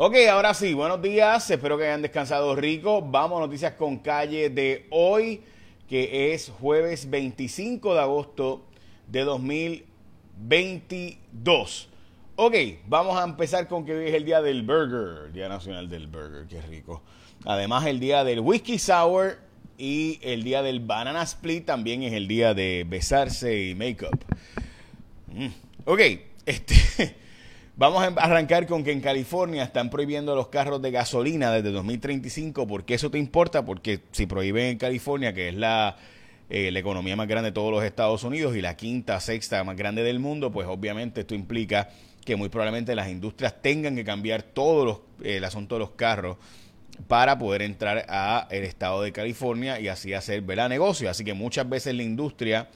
Ok, ahora sí, buenos días, espero que hayan descansado rico. Vamos noticias con calle de hoy, que es jueves 25 de agosto de 2022. Ok, vamos a empezar con que hoy es el día del burger, Día Nacional del Burger, qué rico. Además, el día del whisky sour y el día del banana split también es el día de besarse y make-up. Mm. Ok, este... Vamos a arrancar con que en California están prohibiendo los carros de gasolina desde 2035. ¿Por qué eso te importa? Porque si prohíben en California, que es la, eh, la economía más grande de todos los Estados Unidos y la quinta, sexta más grande del mundo, pues obviamente esto implica que muy probablemente las industrias tengan que cambiar todo los, el asunto de los carros para poder entrar a el estado de California y así hacer ¿verdad? negocio. Así que muchas veces la industria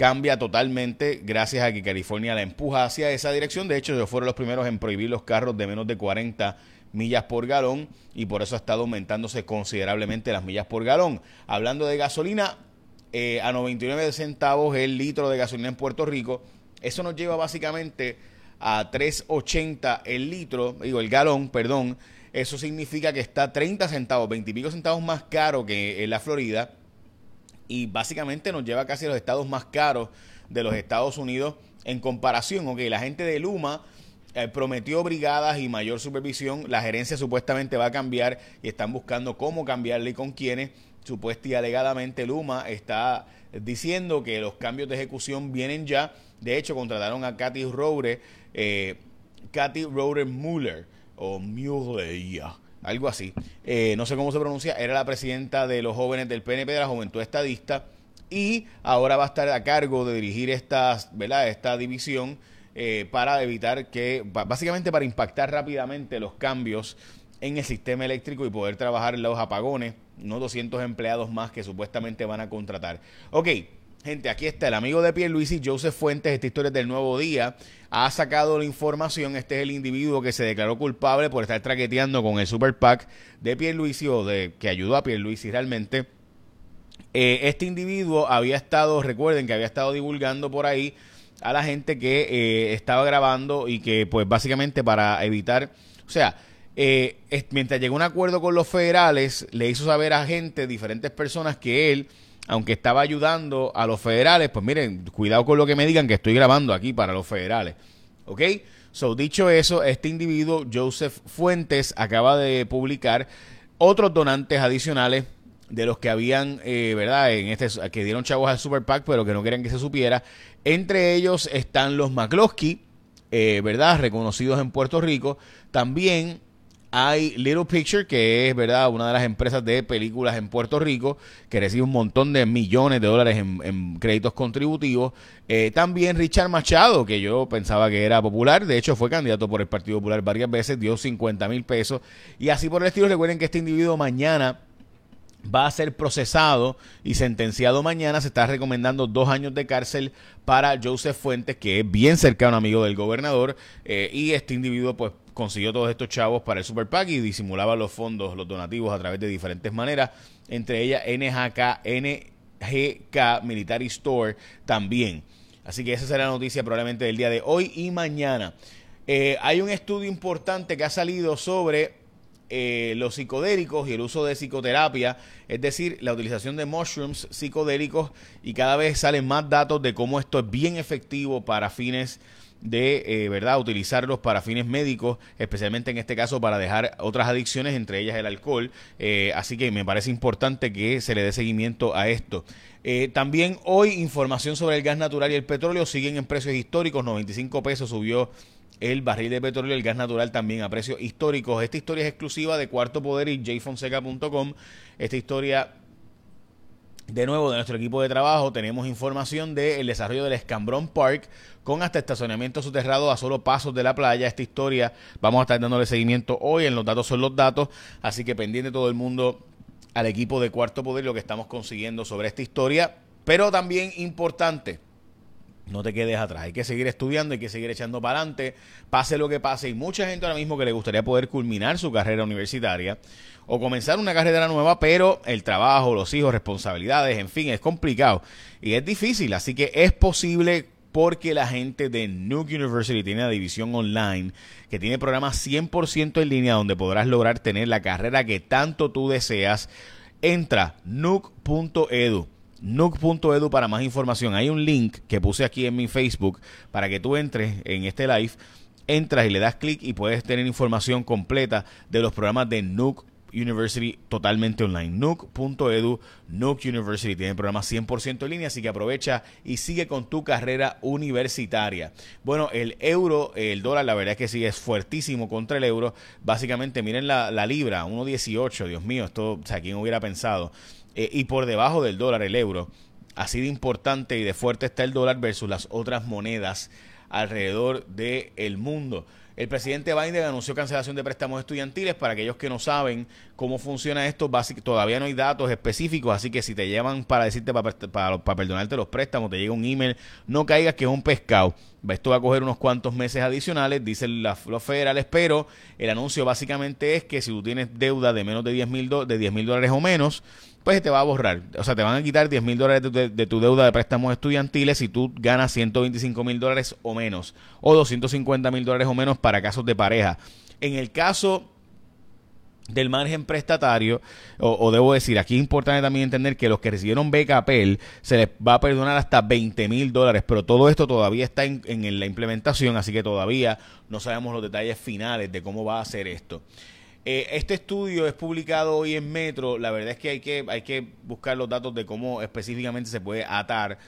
cambia totalmente gracias a que California la empuja hacia esa dirección. De hecho, ellos fueron los primeros en prohibir los carros de menos de 40 millas por galón y por eso ha estado aumentándose considerablemente las millas por galón. Hablando de gasolina, eh, a 99 centavos el litro de gasolina en Puerto Rico, eso nos lleva básicamente a 3.80 el litro, digo el galón, perdón. Eso significa que está 30 centavos, 20 y pico centavos más caro que en la Florida y básicamente nos lleva casi a los estados más caros de los Estados Unidos en comparación. Ok, la gente de Luma eh, prometió brigadas y mayor supervisión. La gerencia supuestamente va a cambiar y están buscando cómo cambiarle y con quiénes. Supuesta y alegadamente Luma está diciendo que los cambios de ejecución vienen ya. De hecho, contrataron a Katy Roure, eh, Katy Muller, o Muller, algo así, eh, no sé cómo se pronuncia, era la presidenta de los jóvenes del PNP, de la Juventud Estadista, y ahora va a estar a cargo de dirigir esta, ¿verdad? esta división eh, para evitar que, básicamente para impactar rápidamente los cambios en el sistema eléctrico y poder trabajar en los apagones, no 200 empleados más que supuestamente van a contratar. Ok, Gente, aquí está el amigo de Pierluisi, Joseph Fuentes, esta historia del nuevo día. Ha sacado la información. Este es el individuo que se declaró culpable por estar traqueteando con el Super PAC de Pierluisi o de que ayudó a Pierluisi realmente. Eh, este individuo había estado, recuerden que había estado divulgando por ahí a la gente que eh, estaba grabando y que pues básicamente para evitar, o sea, eh, mientras llegó un acuerdo con los federales, le hizo saber a gente, diferentes personas, que él aunque estaba ayudando a los federales, pues miren, cuidado con lo que me digan que estoy grabando aquí para los federales. ¿Ok? So, dicho eso, este individuo, Joseph Fuentes, acaba de publicar otros donantes adicionales de los que habían, eh, ¿verdad? En este, que dieron chavos al Super PAC, pero que no querían que se supiera. Entre ellos están los McCloskey, eh, ¿verdad? Reconocidos en Puerto Rico. También hay Little Picture, que es verdad una de las empresas de películas en Puerto Rico, que recibe un montón de millones de dólares en, créditos contributivos. Eh, también Richard Machado, que yo pensaba que era popular, de hecho fue candidato por el Partido Popular varias veces, dio 50 mil pesos. Y así por el estilo, recuerden que este individuo mañana va a ser procesado y sentenciado mañana. Se está recomendando dos años de cárcel para Joseph Fuentes, que es bien cercano amigo del gobernador. Eh, y este individuo, pues, consiguió todos estos chavos para el Super PAC y disimulaba los fondos, los donativos a través de diferentes maneras, entre ellas NGK, NGK Military Store también. Así que esa será la noticia probablemente del día de hoy y mañana. Eh, hay un estudio importante que ha salido sobre eh, los psicodélicos y el uso de psicoterapia, es decir, la utilización de mushrooms psicodélicos y cada vez salen más datos de cómo esto es bien efectivo para fines de eh, verdad utilizarlos para fines médicos, especialmente en este caso para dejar otras adicciones, entre ellas el alcohol. Eh, así que me parece importante que se le dé seguimiento a esto. también hoy información sobre el gas natural y el petróleo siguen en precios históricos, 95 pesos subió el barril de petróleo y el gas natural también a precios históricos. Esta historia es exclusiva de Cuarto Poder y jfonseca.com. Esta historia de nuevo, de nuestro equipo de trabajo tenemos información del desarrollo del Escambrón Park con hasta estacionamiento soterrado a solo pasos de la playa. Esta historia vamos a estar dándole seguimiento hoy. En los datos son los datos, así que pendiente todo el mundo al equipo de Cuarto Poder lo que estamos consiguiendo sobre esta historia. Pero también importante, no te quedes atrás. Hay que seguir estudiando, hay que seguir echando para adelante, pase lo que pase. Y mucha gente ahora mismo que le gustaría poder culminar su carrera universitaria o comenzar una carrera nueva, pero el trabajo, los hijos, responsabilidades, en fin, es complicado y es difícil. Así que es posible porque la gente de Nuke University tiene una división online que tiene programas 100% en línea donde podrás lograr tener la carrera que tanto tú deseas. Entra nuke.edu. Nuke.edu para más información. Hay un link que puse aquí en mi Facebook para que tú entres en este live entras y le das clic y puedes tener información completa de los programas de Nuke University totalmente online. Nuke.edu, Nuke University tiene programas 100% en línea, así que aprovecha y sigue con tu carrera universitaria. Bueno, el euro, el dólar, la verdad es que sí es fuertísimo contra el euro. Básicamente, miren la, libra, 1.18, Dios mío, esto, o sea, ¿quién hubiera pensado? Eh, y por debajo del dólar, el euro. Así de importante y de fuerte está el dólar versus las otras monedas alrededor del mundo. El presidente Biden anunció cancelación de préstamos estudiantiles. Para aquellos que no saben cómo funciona esto, todavía no hay datos específicos, así que si te llaman para decirte para, perdonarte los préstamos, te llega un email, no caigas que es un pescado. Esto va a coger unos cuantos meses adicionales, dicen los federales, pero el anuncio básicamente es que si tú tienes deuda de menos de 10 mil dólares o menos, pues te va a borrar. O sea, te van a quitar 10 mil dólares de, tu deuda de préstamos estudiantiles si tú ganas 125 mil dólares o menos, o 250 mil dólares o menos casos de pareja. En el caso del margen prestatario, o, debo decir, aquí es importante también entender que los que recibieron beca se les va a perdonar hasta 20 mil dólares, pero todo esto todavía está en, en la implementación, así que todavía no sabemos los detalles finales de cómo va a ser esto. Eh, este estudio es publicado hoy en Metro. La verdad es que hay, que hay que buscar los datos de cómo específicamente se puede atar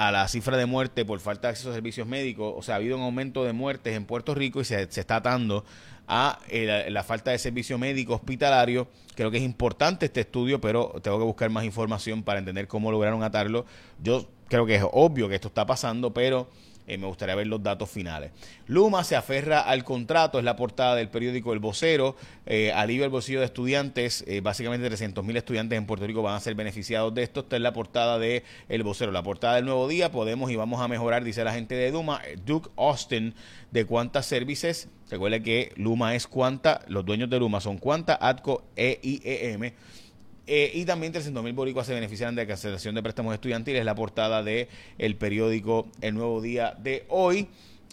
a la cifra de muerte por falta de acceso a servicios médicos. O sea, ha habido un aumento de muertes en Puerto Rico y se, está atando a eh, la, falta de servicio médico hospitalario. Creo que es importante este estudio, pero tengo que buscar más información para entender cómo lograron atarlo. Yo creo que es obvio que esto está pasando, pero eh, me gustaría ver los datos finales. Luma se aferra al contrato, es la portada del periódico El Vocero, eh, alivio el bolsillo de estudiantes, eh, básicamente 300 mil estudiantes en Puerto Rico van a ser beneficiados de esto. Esta es la portada de El Vocero, la portada del Nuevo Día, podemos y vamos a mejorar, dice la gente de Luma, Duke Austin, de cuántas services, recuerde que Luma es cuanta, los dueños de Luma son cuanta, ATCO, EIEM eh, y también 300 mil boricuas se beneficiarán de la cancelación de préstamos estudiantiles, la portada de el periódico El Nuevo Día de hoy.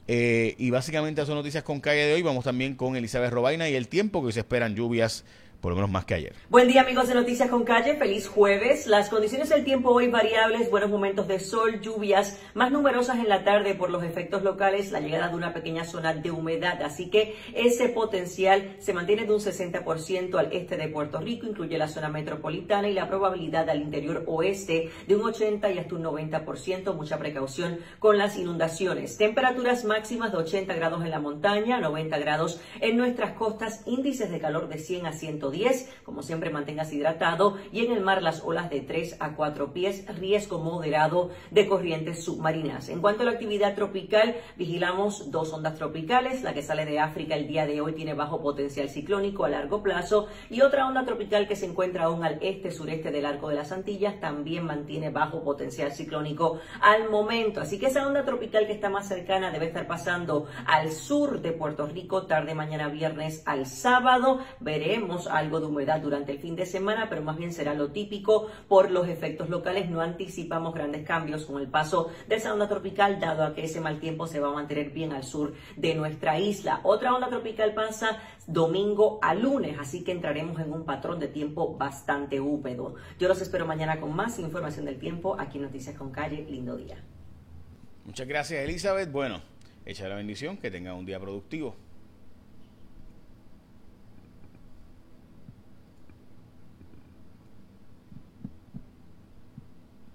Eh, y básicamente son noticias con calle de hoy. Vamos también con Elizabeth Robaina y el tiempo que se esperan lluvias por lo menos más que ayer. Buen día amigos de Noticias con Calle, feliz jueves. Las condiciones del tiempo hoy variables, buenos momentos de sol, lluvias, más numerosas en la tarde por los efectos locales, la llegada de una pequeña zona de humedad, así que ese potencial se mantiene de un 60% al este de Puerto Rico, incluye la zona metropolitana y la probabilidad al interior oeste de un 80 y hasta un 90%, mucha precaución con las inundaciones. Temperaturas máximas de 80 grados en la montaña, 90 grados en nuestras costas, índices de calor de 100 a 100 10, Como siempre, mantengas hidratado. Y en el mar, las olas de 3 a 4 pies, riesgo moderado de corrientes submarinas. En cuanto a la actividad tropical, vigilamos dos ondas tropicales. La que sale de África el día de hoy tiene bajo potencial ciclónico a largo plazo. Y otra onda tropical que se encuentra aún al este-sureste del arco de las Antillas también mantiene bajo potencial ciclónico al momento. Así que esa onda tropical que está más cercana debe estar pasando al sur de Puerto Rico tarde mañana viernes al sábado. Veremos algo de humedad durante el fin de semana, pero más bien será lo típico por los efectos locales. No anticipamos grandes cambios con el paso de esa onda tropical, dado a que ese mal tiempo se va a mantener bien al sur de nuestra isla. Otra onda tropical pasa domingo a lunes, así que entraremos en un patrón de tiempo bastante húmedo. Yo los espero mañana con más información del tiempo aquí en Noticias con Calle. Lindo día. Muchas gracias, Elizabeth. Bueno, echa la bendición, que tenga un día productivo.